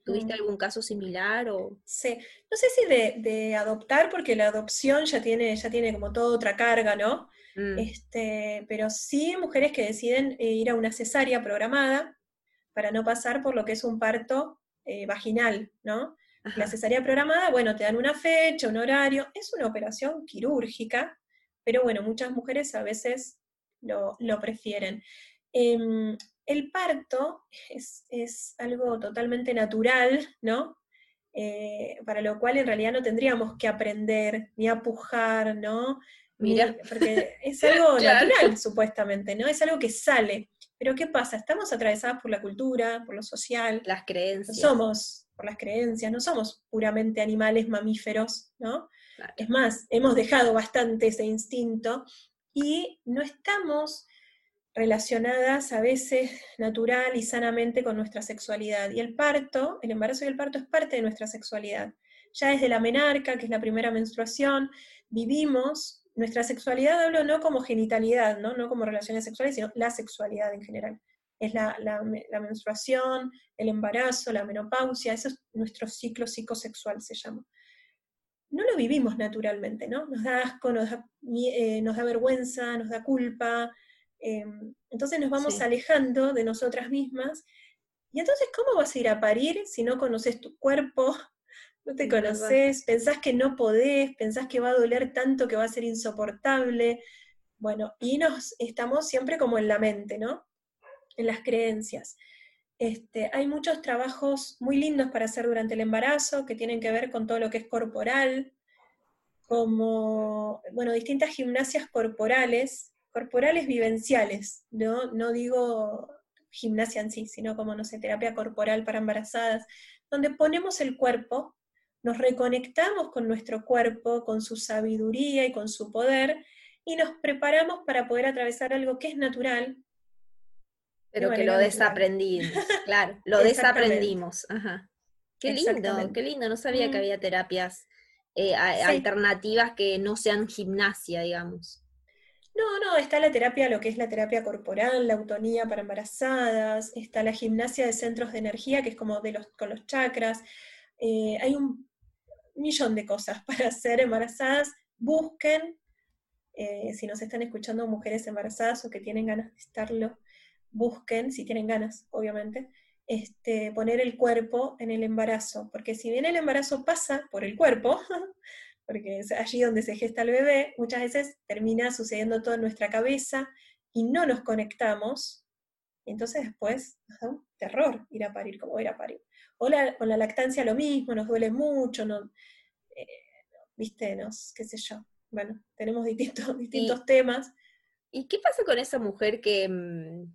¿Tuviste algún caso similar? O? Sí, no sé si de, adoptar, porque la adopción ya tiene, ya tiene como toda otra carga, ¿no? Mm. Este, pero sí mujeres que deciden eh, ir a una cesárea programada para no pasar por lo que es un parto eh, vaginal, ¿no? La cesárea programada, bueno, te dan una fecha, un horario, es una operación quirúrgica, pero bueno, muchas mujeres a veces lo, prefieren. Em, el parto es, algo totalmente natural, ¿no? Eh, para lo cual en realidad no tendríamos que aprender ni a pujar, ¿no? Mira. porque es algo natural, supuestamente, ¿no? Es algo que sale. Pero ¿qué pasa? Estamos atravesadas por la cultura, por lo social. Las creencias. somos, por las creencias, no somos puramente animales mamíferos, ¿no? Es más, hemos dejado bastante ese instinto y no estamos relacionadas a veces natural y sanamente con nuestra sexualidad. Y el parto, el embarazo y el parto es parte de nuestra sexualidad. Ya desde la menarca, que es la primera menstruación, vivimos nuestra sexualidad, hablo no como genitalidad, ¿no? no como relaciones sexuales, sino la sexualidad en general. Es la, la, menstruación, el embarazo, la menopausia, eso es nuestro ciclo psicosexual, se llama. No lo vivimos naturalmente, ¿no? Nos da asco, nos da, eh, nos da vergüenza, nos da culpa, Em, entonces nos vamos alejando de nosotras mismas. Y entonces, ¿cómo vas a ir a parir si no conoces tu cuerpo? No te conoces, pensás que no podés, pensás que va a doler tanto que va a ser insoportable. Bueno, y nos estamos siempre como en la mente, ¿no? En las creencias. Este, hay muchos trabajos muy lindos para hacer durante el embarazo que tienen que ver con todo lo que es corporal, como, bueno, distintas gimnasias corporales corporales vivenciales, ¿no? No digo gimnasia en sí, sino como, no sé, terapia corporal para embarazadas, donde ponemos el cuerpo, nos reconectamos con nuestro cuerpo, con su sabiduría y con su poder, y nos preparamos para poder atravesar algo que es natural. Pero que lo desaprendimos, claro, lo desaprendimos. Ajá. Qué lindo, qué lindo, no sabía que había terapias eh, alternativas que no sean gimnasia, digamos. No, no, está la terapia, lo que es la terapia corporal, la autonía para embarazadas, está la gimnasia de centros de energía, que es como de los, con los chakras. Eh, hay un millón de cosas para hacer embarazadas. Busquen, eh, si nos están escuchando mujeres embarazadas o que tienen ganas de estarlo, busquen, si tienen ganas, obviamente, este, poner el cuerpo en el embarazo, porque si bien el embarazo pasa por el cuerpo, porque es allí donde se gesta el bebé, muchas veces termina sucediendo todo en nuestra cabeza y no nos conectamos, entonces después nos un terror ir a parir, como ir a parir. O la, con la lactancia lo mismo, nos duele mucho, no, eh, viste, nos, qué sé yo. Bueno, tenemos distintos, distintos temas. ¿Y qué pasa con esa mujer que, mm,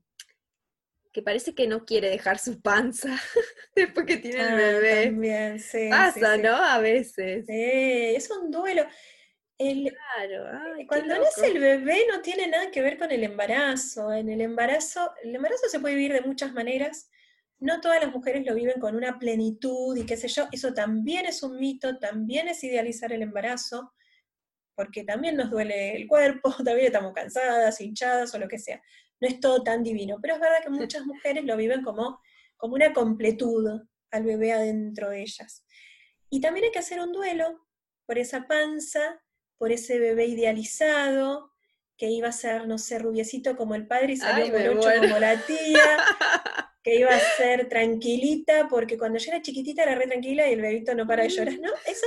que parece que no quiere dejar su panza después que tiene el ah, bebé. También, sí, Pasa, ¿no? A veces. Sí, es un duelo. claro. cuando nace el bebé no tiene nada que ver con el embarazo. En el embarazo, el embarazo se puede vivir de muchas maneras. No todas las mujeres lo viven con una plenitud y qué sé yo. Eso también es un mito, también es idealizar el embarazo, porque también nos duele el cuerpo, también estamos cansadas, hinchadas o lo que sea no es todo tan divino. Pero es verdad que muchas mujeres lo viven como, como una completud al bebé adentro de ellas. Y también hay que hacer un duelo por esa panza, por ese bebé idealizado, que iba a ser, no sé, rubiecito como el padre y salió morocho como la tía, que iba a ser tranquilita, porque cuando yo era chiquitita era re tranquila y el bebito no para de llorar, ¿no? Eso,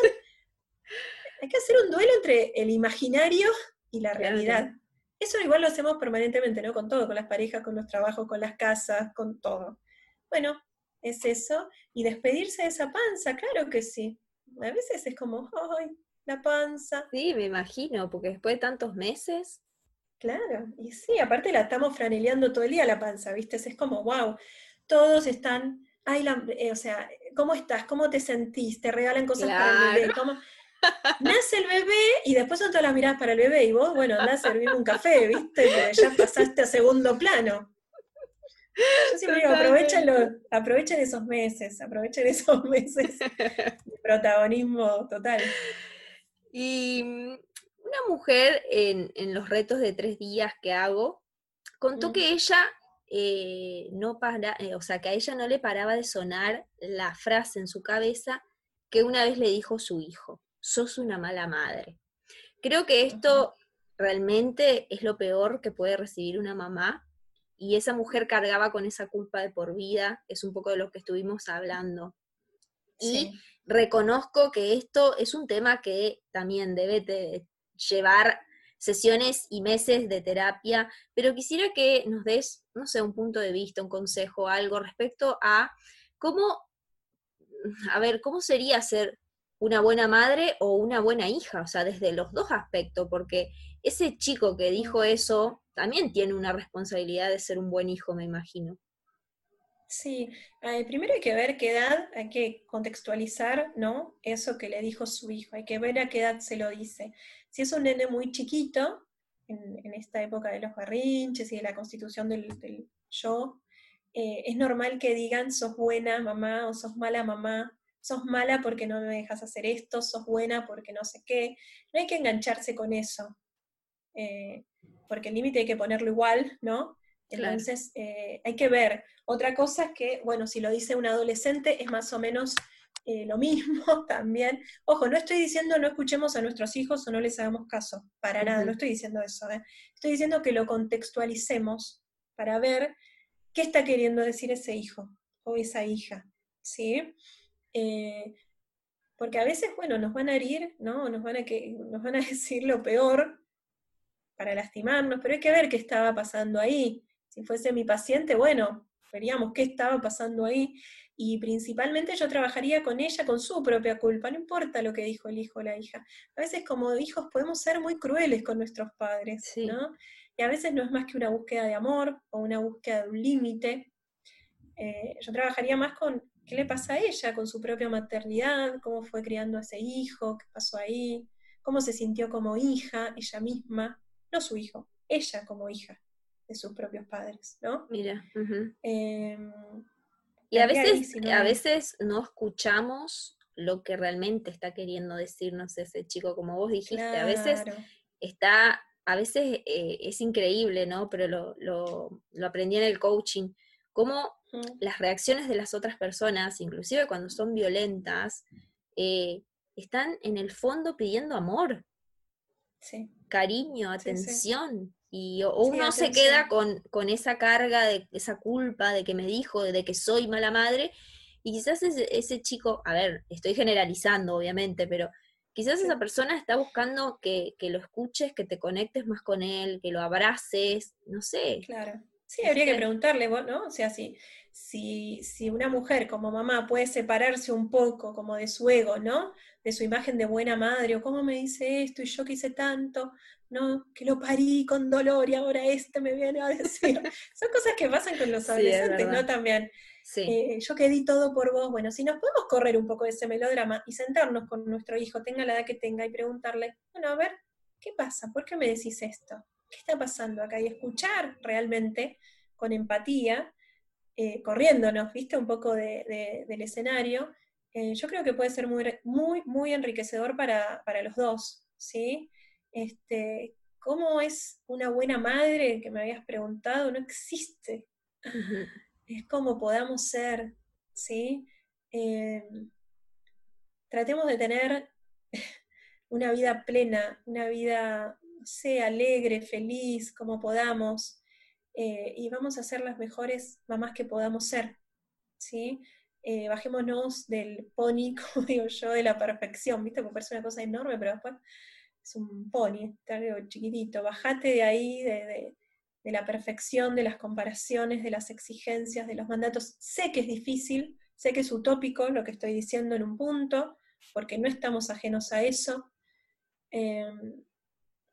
hay que hacer un duelo entre el imaginario y la realidad. Eso igual lo hacemos permanentemente, ¿no? Con todo, con las parejas, con los trabajos, con las casas, con todo. Bueno, es eso. Y despedirse de esa panza, claro que sí. A veces es como, ¡ay, la panza! Sí, me imagino, porque después de tantos meses. Claro, y sí, aparte la estamos franeleando todo el día la panza, ¿viste? Es como, wow, todos están, ay, la, eh, o sea, ¿cómo estás? ¿Cómo te sentís? Te regalan cosas para el bebé, ¿cómo? Nace el bebé y después son todas las miradas para el bebé y vos, bueno, andás a servir un café, ¿viste? Porque ya pasaste a segundo plano. Yo siempre digo, aprovechen, esos meses, aprovechen esos meses de protagonismo total. Y mm, una mujer en, los retos de tres días que hago, contó que ella eh, no para, eh, o sea, que a ella no le paraba de sonar la frase en su cabeza que una vez le dijo su hijo sos una mala madre. Creo que esto realmente es lo peor que puede recibir una mamá y esa mujer cargaba con esa culpa de por vida, es un poco de lo que estuvimos hablando. Y reconozco que esto es un tema que también debe llevar sesiones y meses de terapia, pero quisiera que nos des, no sé, un punto de vista, un consejo, algo respecto a cómo, a ver, cómo sería ser una buena madre o una buena hija, o sea, desde los dos aspectos, porque ese chico que dijo eso también tiene una responsabilidad de ser un buen hijo, me imagino. Sí, eh, primero hay que ver qué edad, hay que contextualizar, ¿no? Eso que le dijo su hijo, hay que ver a qué edad se lo dice. Si es un nene muy chiquito, en, esta época de los barrinches y de la constitución del, yo, eh, es normal que digan sos buena mamá o sos mala mamá, sos mala porque no me dejas hacer esto, sos buena porque no sé qué. No hay que engancharse con eso, eh, porque el límite hay que ponerlo igual, ¿no? Entonces eh, hay que ver. Otra cosa es que, bueno, si lo dice un adolescente es más o menos eh, lo mismo también. Ojo, no estoy diciendo no escuchemos a nuestros hijos o no les hagamos caso, para nada, no estoy diciendo eso. Estoy diciendo que lo contextualicemos para ver qué está queriendo decir ese hijo o esa hija. ¿Sí? Eh, porque a veces, bueno, nos van a herir, ¿no? Nos van a, que, nos van a decir lo peor para lastimarnos, pero hay que ver qué estaba pasando ahí. Si fuese mi paciente, bueno, veríamos qué estaba pasando ahí. Y principalmente yo trabajaría con ella con su propia culpa, no importa lo que dijo el hijo o la hija. A veces como hijos podemos ser muy crueles con nuestros padres, ¿no? Y a veces no es más que una búsqueda de amor o una búsqueda de un límite. Eh, yo trabajaría más con qué le pasa a ella con su propia maternidad, cómo fue criando a ese hijo, qué pasó ahí, cómo se sintió como hija ella misma, no su hijo, ella como hija de sus propios padres, ¿no? Mira. Y a veces, a veces no escuchamos lo que realmente está queriendo decirnos ese chico, como vos dijiste. A veces está, a veces eh, es increíble, ¿no? Pero lo, lo, aprendí en el coaching, cómo las reacciones de las otras personas, inclusive cuando son violentas, eh, están en el fondo pidiendo amor, cariño, atención. Y uno se queda con, con, esa carga, de esa culpa de que me dijo, de que soy mala madre, y quizás ese, chico, a ver, estoy generalizando obviamente, pero quizás esa persona está buscando que, lo escuches, que te conectes más con él, que lo abraces, no sé. Claro. Sí, habría que preguntarle, ¿no? O sea, si, si, si una mujer como mamá puede separarse un poco como de su ego, ¿no? De su imagen de buena madre, o cómo me dice esto y yo que hice tanto, ¿no? Que lo parí con dolor y ahora este me viene a decir. Son cosas que pasan con los adolescentes, ¿no? También. Eh, yo que di todo por vos. Bueno, si nos podemos correr un poco de ese melodrama y sentarnos con nuestro hijo, tenga la edad que tenga, y preguntarle, bueno, a ver, ¿qué pasa? ¿Por qué me decís esto? ¿Qué está pasando acá? Y escuchar realmente con empatía, eh, corriéndonos, ¿viste? Un poco del escenario, eh, yo creo que puede ser muy, muy, muy enriquecedor para, los dos, ¿sí? Este, ¿Cómo es una buena madre que me habías preguntado? No existe es como podamos ser, ¿sí? Eh, tratemos de tener una vida plena, una vida, no sé, alegre, feliz, como podamos, eh, y vamos a ser las mejores mamás que podamos ser, ¿sí? Eh, bajémonos del pony, como digo yo, de la perfección, ¿viste? Porque parece una cosa enorme, pero después es un pony, está algo chiquitito, bajate de ahí, de de la perfección, de las comparaciones, de las exigencias, de los mandatos. Sé que es difícil, sé que es utópico lo que estoy diciendo en un punto, porque no estamos ajenos a eso, em,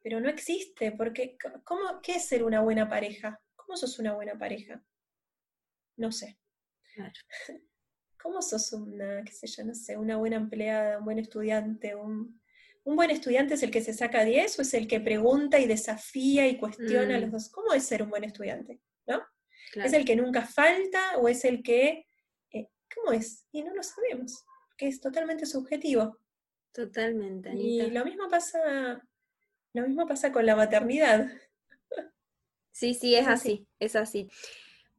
pero no existe, porque ¿cómo, ¿qué es ser una buena pareja? ¿Cómo sos una buena pareja? No sé. ¿Cómo sos una, qué sé yo, no sé, una buena empleada, un buen estudiante, un, ¿Un buen estudiante es el que se saca 10 o es el que pregunta y desafía y cuestiona a los mm. dos? ¿Cómo es ser un buen estudiante? ¿No? ¿Es el que nunca falta o es el que... Eh, ¿Cómo es? Y no lo sabemos, que es totalmente subjetivo. Totalmente. Y lo mismo pasa, lo mismo pasa con la maternidad. Sí, sí, es, así, es así.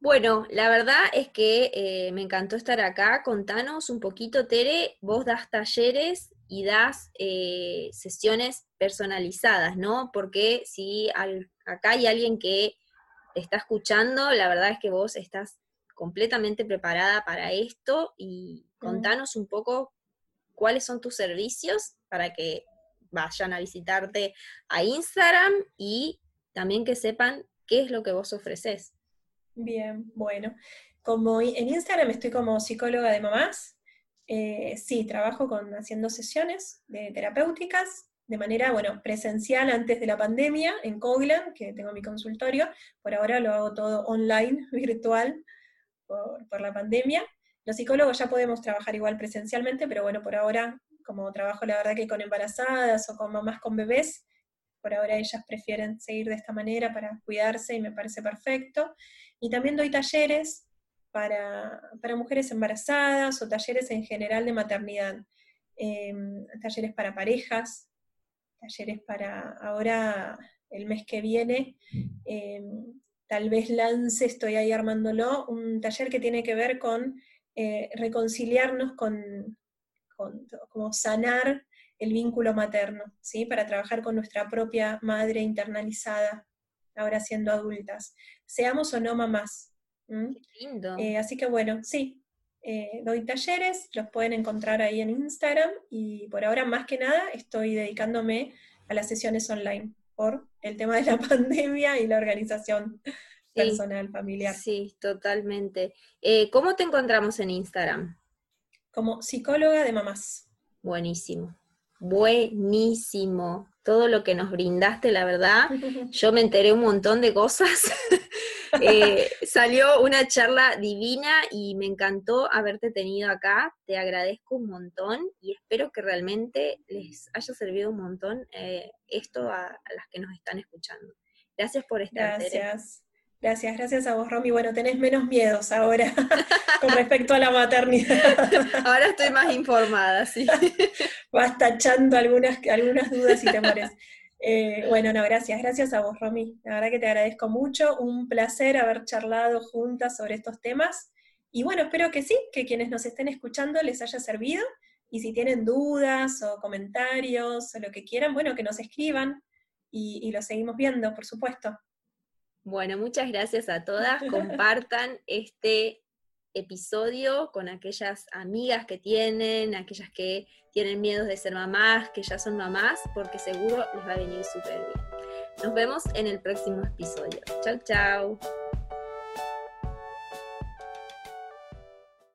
Bueno, la verdad es que eh, me encantó estar acá. Contanos un poquito, Tere, vos das talleres y das eh, sesiones personalizadas, ¿no? Porque si acá hay alguien que te está escuchando, la verdad es que vos estás completamente preparada para esto y contanos un poco cuáles son tus servicios para que vayan a visitarte a Instagram y también que sepan qué es lo que vos ofreces. Bien, bueno. Como en Instagram estoy como psicóloga de mamás, eh, sí, trabajo con, haciendo sesiones de terapéuticas de manera, bueno, presencial antes de la pandemia en Coglan, que tengo mi consultorio. Por ahora lo hago todo online, virtual, por, la pandemia. Los psicólogos ya podemos trabajar igual presencialmente, pero bueno, por ahora, como trabajo la verdad que con embarazadas o con mamás con bebés, por ahora ellas prefieren seguir de esta manera para cuidarse y me parece perfecto. Y también doy talleres para, mujeres embarazadas o talleres en general de maternidad, em, talleres para parejas, talleres para ahora el mes que viene, em, tal vez lance, estoy ahí armándolo, un taller que tiene que ver con eh, reconciliarnos con, con, como sanar el vínculo materno, ¿sí? para trabajar con nuestra propia madre internalizada, ahora siendo adultas, seamos o no mamás, ¿Mm? lindo. Eh, así que bueno, sí, eh, doy talleres, los pueden encontrar ahí en Instagram y por ahora más que nada estoy dedicándome a las sesiones online por el tema de la pandemia y la organización personal, familiar. Sí, totalmente. Eh, ¿Cómo te encontramos en Instagram? Como psicóloga de mamás. Buenísimo, buenísimo. Todo lo que nos brindaste, la verdad, yo me enteré un montón de cosas Eh, salió una charla divina y me encantó haberte tenido acá. Te agradezco un montón y espero que realmente les haya servido un montón eh, esto a, las que nos están escuchando. Gracias por estar. Gracias. Gracias, gracias a vos, Romy. Bueno, tenés menos miedos ahora con respecto a la maternidad. Ahora estoy más informada, sí. Vas tachando algunas, algunas dudas y temores. Eh, bueno, no, gracias, gracias a vos, Romy. La verdad que te agradezco mucho. Un placer haber charlado juntas sobre estos temas. Y bueno, espero que sí, que quienes nos estén escuchando les haya servido. Y si tienen dudas o comentarios o lo que quieran, bueno, que nos escriban y, y lo seguimos viendo, por supuesto. Bueno, muchas gracias a todas. Compartan este episodio con aquellas amigas que tienen, aquellas que tienen miedos de ser mamás, que ya son mamás, porque seguro les va a venir súper bien. Nos vemos en el próximo episodio. Chau, chau.